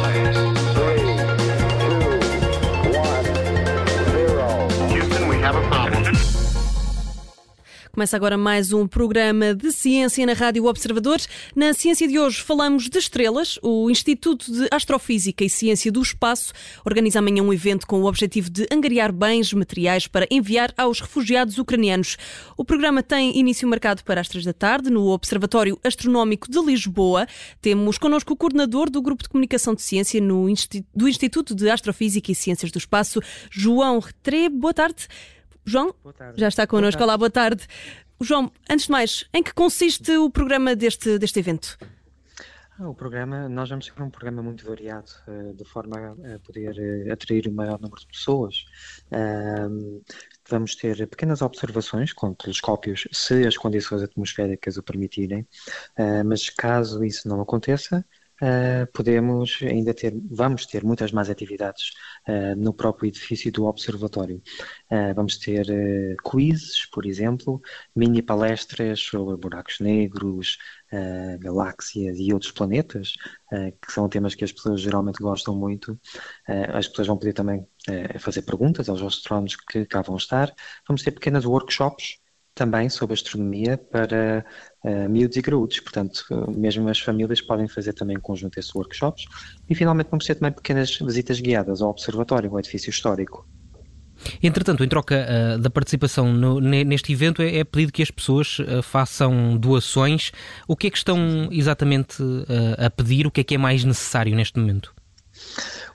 place. Começa agora mais um programa de ciência na Rádio Observadores. Na ciência de hoje falamos de estrelas. O Instituto de Astrofísica e Ciência do Espaço organiza amanhã um evento com o objetivo de angariar bens materiais para enviar aos refugiados ucranianos. O programa tem início marcado para as três da tarde no Observatório Astronómico de Lisboa. Temos connosco o coordenador do Grupo de Comunicação de Ciência no do Instituto de Astrofísica e Ciências do Espaço, João Retre. Boa tarde. João, já está connosco. Olá, boa tarde. João, antes de mais, em que consiste o programa deste, deste evento? Ah, o programa, nós vamos ter um programa muito variado, eh, de forma a poder eh, atrair o maior número de pessoas. Vamos ter pequenas observações com telescópios, se as condições atmosféricas o permitirem, ah, mas caso isso não aconteça, uh, podemos ainda ter, vamos ter muitas mais atividades uh, no próprio edifício do observatório. Uh, vamos ter quizzes, por exemplo, mini palestras sobre buracos negros, galáxias e outros planetas, que são temas que as pessoas geralmente gostam muito. as pessoas vão poder também fazer perguntas aos astrónomos que cá vão estar. Vamos ter pequenas workshops também sobre astronomia para uh, miúdos e graúdos. Portanto, uh, mesmo as famílias podem fazer também em conjunto esses workshops. E finalmente vamos ter também pequenas visitas guiadas ao observatório, ao edifício histórico. Entretanto, em troca uh, da participação no, neste evento, é, é, pedido que as pessoas uh, façam doações. O que é que estão exatamente a pedir? O que é que é mais necessário neste momento?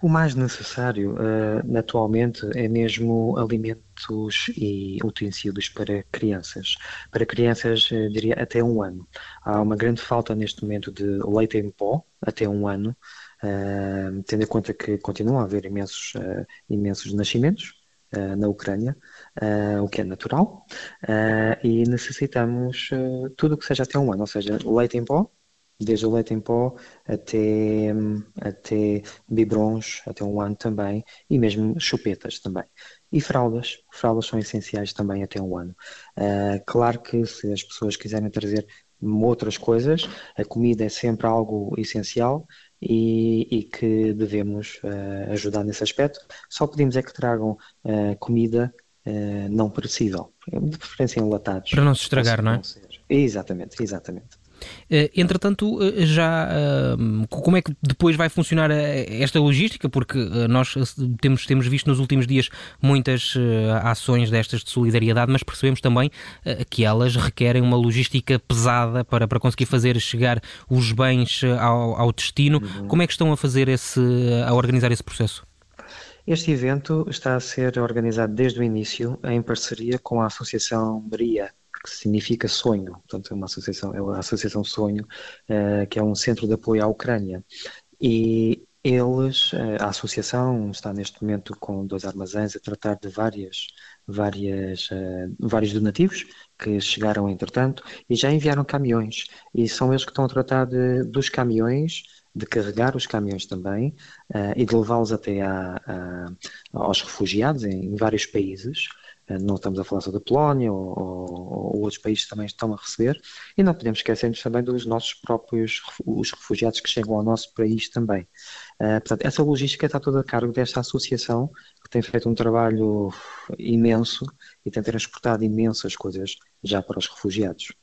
O mais necessário uh, atualmente é mesmo alimentos e utensílios para crianças. Para crianças, uh, diria até um ano. Há uma grande falta neste momento de leite em pó, até um ano, uh, tendo em conta que continua a haver imensos, imensos nascimentos na Ucrânia, o que é natural, e necessitamos tudo o que seja até um ano, ou seja, leite em pó, desde o leite em pó até, até biberons, até um ano também, e mesmo chupetas também. E fraldas, fraldas são essenciais também até um ano. Uh, claro que se as pessoas quiserem trazer outras coisas, a comida é sempre algo essencial e, e que devemos uh, ajudar nesse aspecto. Só pedimos é que tragam uh, comida não perecível, de preferência enlatados. Para não se estragar, não é? Exatamente, exatamente. Eh, entretanto, eh, já eh, como é que depois vai funcionar esta logística? Porque nós temos, temos visto nos últimos dias muitas ações destas de solidariedade, mas percebemos também que elas requerem uma logística pesada para, para conseguir fazer chegar os bens ao, ao destino. Uhum. Como é que estão a fazer esse, a organizar esse processo? Este evento está a ser organizado desde o início em parceria com a Associação Maria que significa sonho, portanto é uma associação, é a Associação Sonho, uh, que é um centro de apoio à Ucrânia. E eles, uh, a associação está neste momento com dois armazéns a tratar de várias, várias, uh, vários donativos que chegaram entretanto e já enviaram caminhões. E são eles que estão a tratar de, dos caminhões de carregar os caminhões também uh, e de levá-los até a, a, aos refugiados em, em vários países eh, não estamos a falar só da Polónia ou, ou, ou, outros países também estão a receber, e não podemos esquecer-nos também dos nossos próprios os refugiados que chegam ao nosso país também. Uh, portanto, essa logística está toda a cargo desta associação que tem feito um trabalho imenso e tem transportado imensas coisas já para os refugiados.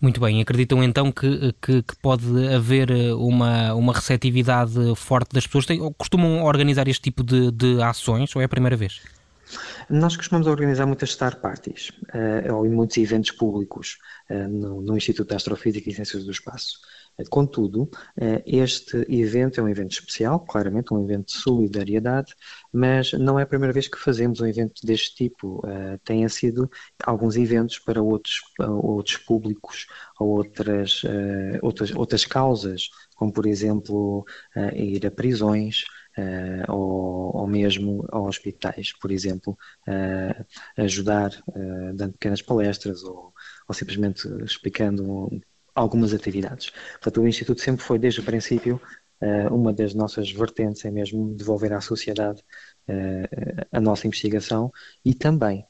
Muito bem, acreditam então que, que, que, pode haver eh, uma, uma receptividade forte das pessoas? Tem, costumam organizar este tipo de, de ações ou é a primeira vez? Nós costumamos organizar muitas star parties uh, ou muitos eventos públicos uh, no, no, Instituto de Astrofísica e Ciências do Espaço. Uh, contudo, este evento é um evento especial, claramente um evento de solidariedade, mas não é a primeira vez que fazemos um evento deste tipo. Têm sido alguns eventos para outros, outros públicos ou outras, outras, outras causas, como por exemplo ir a prisões, uh, ou, ou, mesmo a hospitais, por exemplo, uh, ajudar uh, dando pequenas palestras ou, ou simplesmente explicando algumas atividades. Portanto, o Instituto sempre foi, desde o princípio, uma das nossas vertentes é mesmo devolver à sociedade a nossa investigação e também,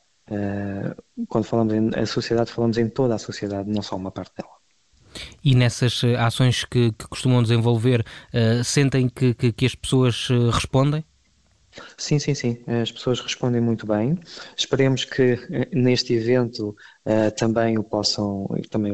quando falamos em a sociedade, falamos em toda a sociedade, não só uma parte dela. E nessas ações que, que costumam desenvolver, uh, sentem que, que, que, as pessoas respondem? Sim, sim, sim. As pessoas respondem muito bem. Esperemos que neste evento uh, também o possam, também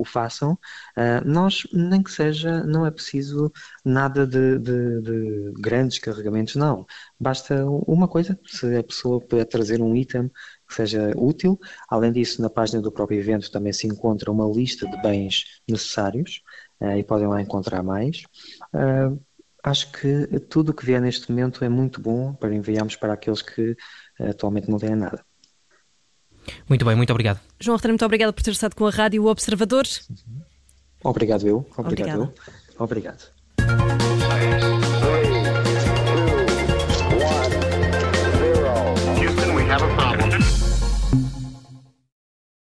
o façam. Uh, nós, nem que seja, não é preciso nada de, de, de, grandes carregamentos, não. Basta uma coisa, se a pessoa puder trazer um item que seja útil. Além disso, na página do próprio evento também se encontra uma lista de bens necessários uh, e podem lá encontrar mais. Uh, acho que tudo o que vier neste momento é muito bom para enviarmos para aqueles que atualmente não têm nada. Muito bem, muito obrigado. João Rotary, muito obrigado por ter estado com a Rádio Observador. Obrigado eu. Obrigado. Obrigado. Obrigado.